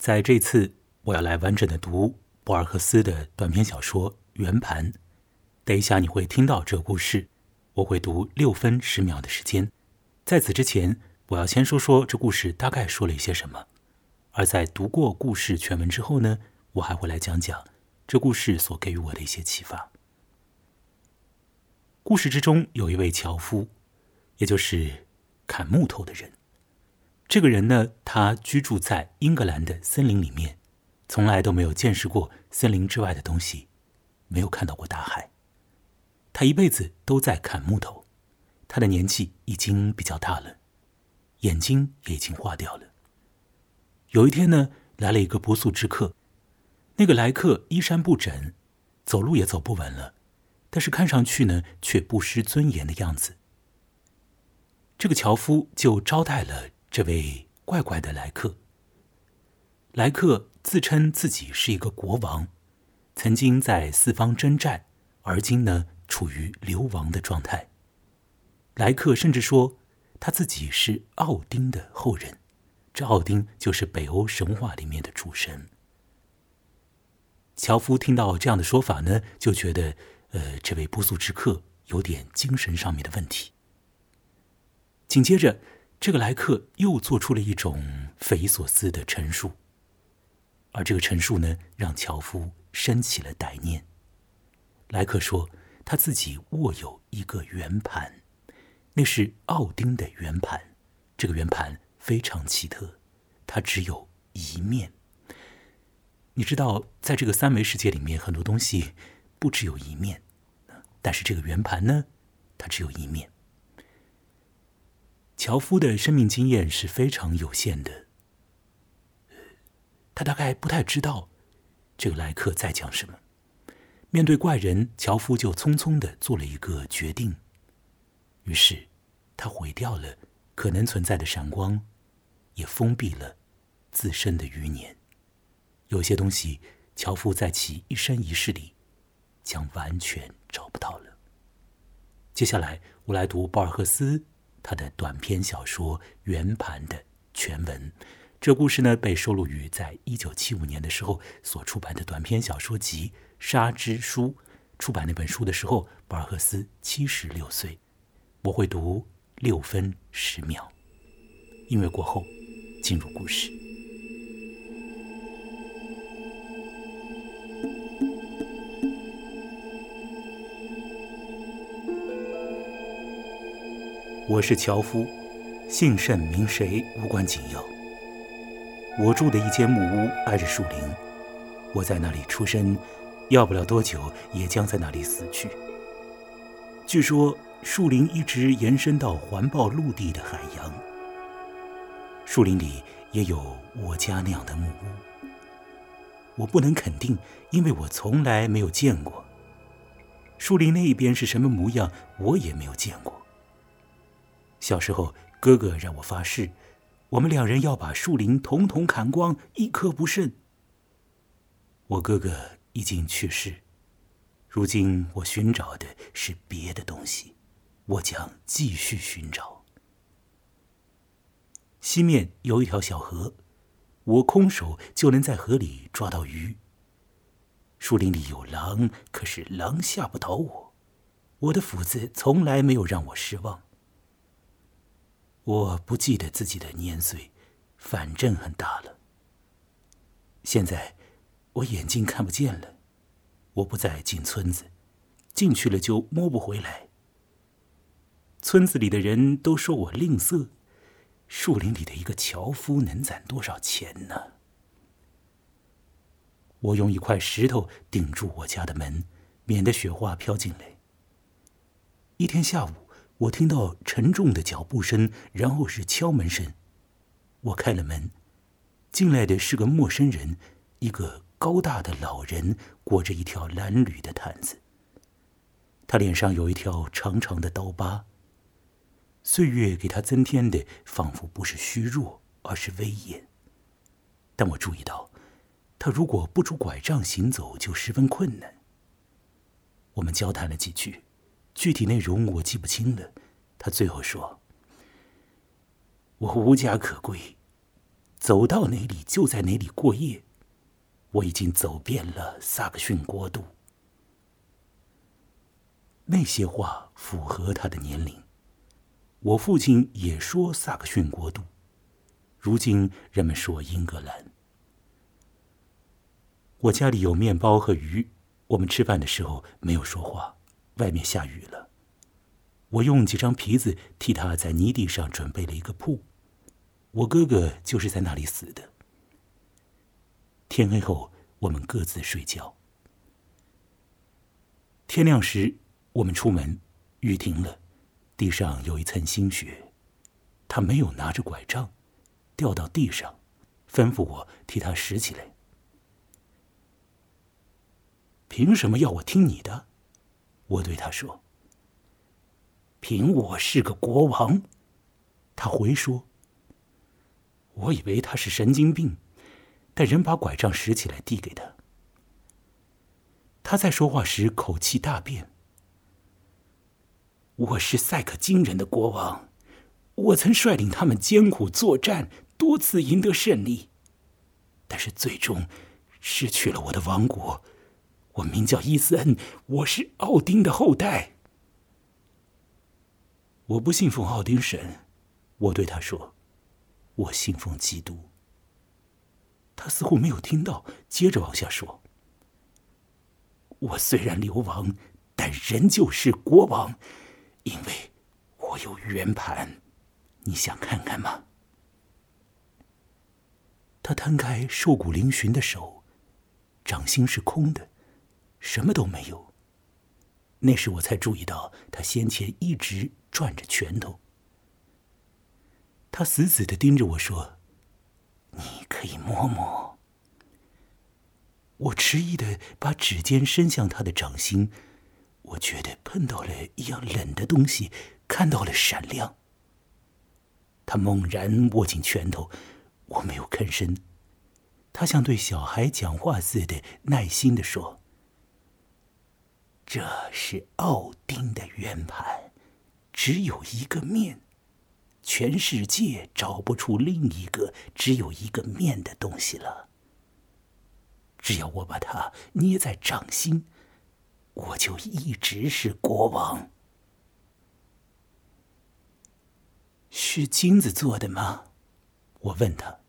在这次我要来完整的读博尔赫斯的短篇小说《圆盘》。等一下你会听到这个故事，我会读六分十秒的时间。在此之前，我要先说说这故事大概说了一些什么。而在读过故事全文之后呢，我还会来讲讲这故事所给予我的一些启发。故事之中有一位樵夫，也就是砍木头的人。这个人呢，他居住在英格兰的森林里面，从来都没有见识过森林之外的东西，没有看到过大海。他一辈子都在砍木头，他的年纪已经比较大了，眼睛也已经化掉了。有一天呢，来了一个不速之客，那个来客衣衫不整，走路也走不稳了，但是看上去呢，却不失尊严的样子。这个樵夫就招待了。这位怪怪的来客，来客自称自己是一个国王，曾经在四方征战，而今呢处于流亡的状态。来客甚至说他自己是奥丁的后人，这奥丁就是北欧神话里面的主神。樵夫听到这样的说法呢，就觉得呃，这位不速之客有点精神上面的问题。紧接着。这个来客又做出了一种匪夷所思的陈述，而这个陈述呢，让樵夫生起了歹念。莱克说，他自己握有一个圆盘，那是奥丁的圆盘。这个圆盘非常奇特，它只有一面。你知道，在这个三维世界里面，很多东西不只有一面，但是这个圆盘呢，它只有一面。樵夫的生命经验是非常有限的，他大概不太知道这个来客在讲什么。面对怪人，樵夫就匆匆的做了一个决定，于是他毁掉了可能存在的闪光，也封闭了自身的余年。有些东西，樵夫在其一生一世里将完全找不到了。接下来，我来读博尔赫斯。他的短篇小说《圆盘》的全文，这故事呢被收录于在一九七五年的时候所出版的短篇小说集《沙之书》。出版那本书的时候，博尔赫斯七十六岁。我会读六分十秒，音乐过后进入故事。我是樵夫，姓甚名谁无关紧要。我住的一间木屋挨着树林，我在那里出生，要不了多久也将在那里死去。据说树林一直延伸到环抱陆地的海洋。树林里也有我家那样的木屋，我不能肯定，因为我从来没有见过。树林那一边是什么模样，我也没有见过。小时候，哥哥让我发誓，我们两人要把树林统统砍光，一棵不剩。我哥哥已经去世，如今我寻找的是别的东西，我将继续寻找。西面有一条小河，我空手就能在河里抓到鱼。树林里有狼，可是狼吓不倒我，我的斧子从来没有让我失望。我不记得自己的年岁，反正很大了。现在我眼睛看不见了，我不再进村子，进去了就摸不回来。村子里的人都说我吝啬，树林里的一个樵夫能攒多少钱呢？我用一块石头顶住我家的门，免得雪花飘进来。一天下午。我听到沉重的脚步声，然后是敲门声。我开了门，进来的是个陌生人，一个高大的老人，裹着一条蓝缕的毯子。他脸上有一条长长的刀疤。岁月给他增添的，仿佛不是虚弱，而是威严。但我注意到，他如果不拄拐杖行走，就十分困难。我们交谈了几句。具体内容我记不清了。他最后说：“我无家可归，走到哪里就在哪里过夜。我已经走遍了萨克逊国度。那些话符合他的年龄。我父亲也说萨克逊国度，如今人们说英格兰。我家里有面包和鱼，我们吃饭的时候没有说话。外面下雨了，我用几张皮子替他在泥地上准备了一个铺。我哥哥就是在那里死的。天黑后，我们各自睡觉。天亮时，我们出门，雨停了。地上有一层新雪，他没有拿着拐杖，掉到地上，吩咐我替他拾起来。凭什么要我听你的？我对他说：“凭我是个国王。”他回说：“我以为他是神经病，但仍把拐杖拾起来递给他。”他在说话时口气大变。我是赛克金人的国王，我曾率领他们艰苦作战，多次赢得胜利，但是最终失去了我的王国。我名叫伊斯恩，我是奥丁的后代。我不信奉奥丁神，我对他说：“我信奉基督。”他似乎没有听到，接着往下说：“我虽然流亡，但仍旧是国王。”因为我有圆盘，你想看看吗？他摊开瘦骨嶙峋的手，掌心是空的，什么都没有。那时我才注意到，他先前一直转着拳头。他死死的盯着我说：“你可以摸摸。”我迟疑的把指尖伸向他的掌心。我觉得碰到了一样冷的东西，看到了闪亮。他猛然握紧拳头，我没有吭声。他像对小孩讲话似的，耐心的说：“这是奥丁的圆盘，只有一个面，全世界找不出另一个只有一个面的东西了。只要我把它捏在掌心。”我就一直是国王。是金子做的吗？我问他。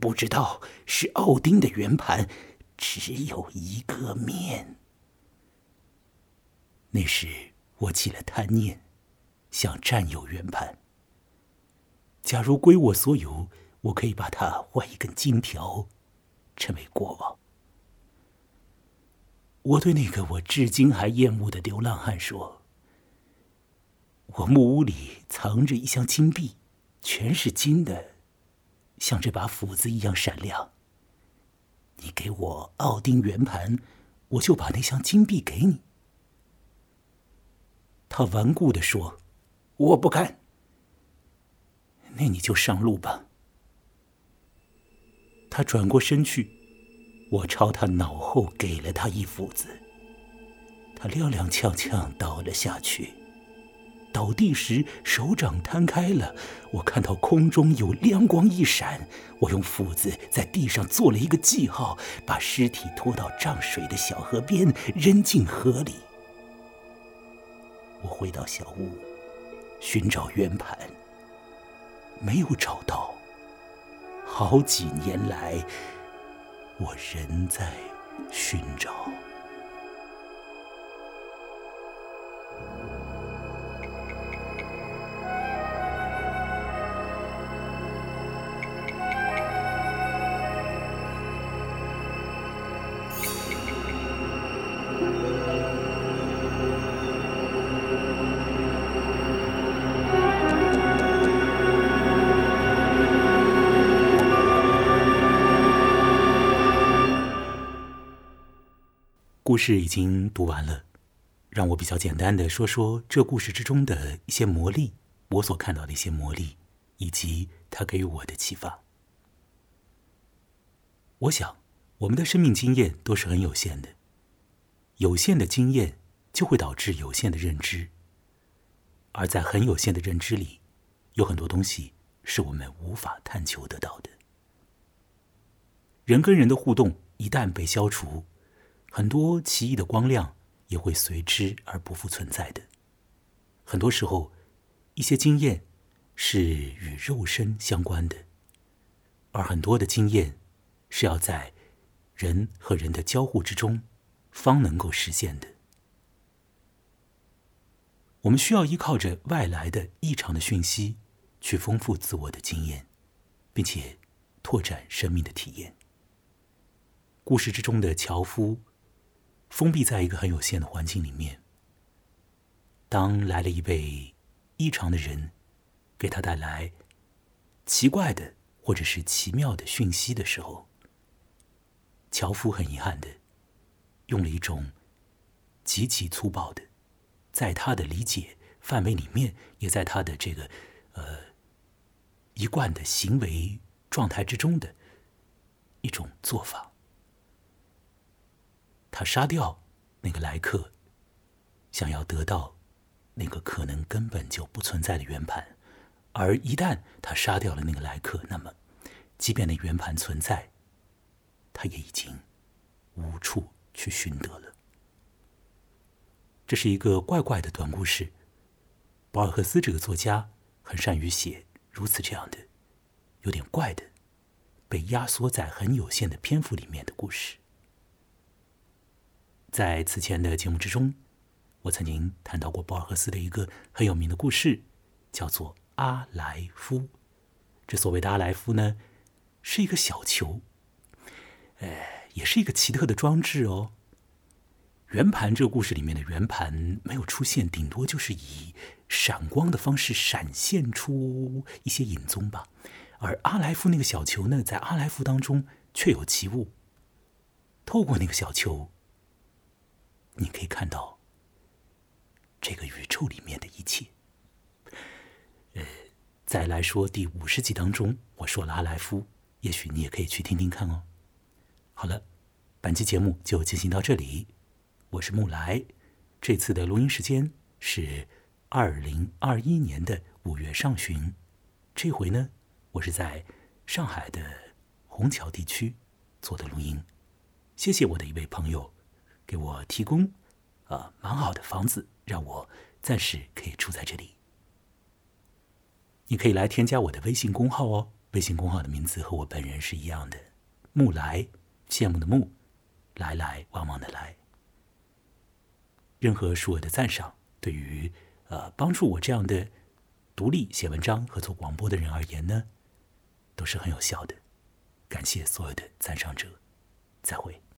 不知道，是奥丁的圆盘，只有一个面。那时我起了贪念，想占有圆盘。假如归我所有，我可以把它换一根金条，成为国王。我对那个我至今还厌恶的流浪汉说：“我木屋里藏着一箱金币，全是金的，像这把斧子一样闪亮。你给我奥丁圆盘，我就把那箱金币给你。”他顽固的说：“我不干。”那你就上路吧。他转过身去。我朝他脑后给了他一斧子，他踉踉跄跄倒了下去。倒地时手掌摊开了，我看到空中有亮光一闪。我用斧子在地上做了一个记号，把尸体拖到涨水的小河边，扔进河里。我回到小屋，寻找圆盘，没有找到。好几年来。我仍在寻找。故事已经读完了，让我比较简单的说说这故事之中的一些魔力，我所看到的一些魔力，以及它给予我的启发。我想，我们的生命经验都是很有限的，有限的经验就会导致有限的认知，而在很有限的认知里，有很多东西是我们无法探求得到的。人跟人的互动一旦被消除，很多奇异的光亮也会随之而不复存在的。很多时候，一些经验是与肉身相关的，而很多的经验是要在人和人的交互之中方能够实现的。我们需要依靠着外来的异常的讯息，去丰富自我的经验，并且拓展生命的体验。故事之中的樵夫，封闭在一个很有限的环境里面。当来了一位异常的人，给他带来奇怪的或者是奇妙的讯息的时候，樵夫很遗憾的，用了一种极其粗暴的。在他的理解范围里面，也在他的这个呃一贯的行为状态之中的一种做法。他杀掉那个来客，想要得到那个可能根本就不存在的圆盘。而一旦他杀掉了那个来客，那么即便那圆盘存在，他也已经无处去寻得了。这是一个怪怪的短故事。博尔赫斯这个作家很善于写如此这样的有点怪的、被压缩在很有限的篇幅里面的故事。在此前的节目之中，我曾经谈到过博尔赫斯的一个很有名的故事，叫做《阿莱夫》。这所谓的阿莱夫呢，是一个小球，呃，也是一个奇特的装置哦。圆盘这个故事里面的圆盘没有出现，顶多就是以闪光的方式闪现出一些影踪吧。而阿莱夫那个小球呢，在阿莱夫当中确有其物。透过那个小球，你可以看到这个宇宙里面的一切。呃，再来说第五十集当中，我说了阿莱夫，也许你也可以去听听看哦。好了，本期节目就进行到这里。我是木来，这次的录音时间是二零二一年的五月上旬。这回呢，我是在上海的虹桥地区做的录音。谢谢我的一位朋友给我提供啊蛮好的房子，让我暂时可以住在这里。你可以来添加我的微信公号哦，微信公号的名字和我本人是一样的，木来，羡慕的慕，来来往往的来。任何数额的赞赏，对于呃帮助我这样的独立写文章和做广播的人而言呢，都是很有效的。感谢所有的赞赏者，再会。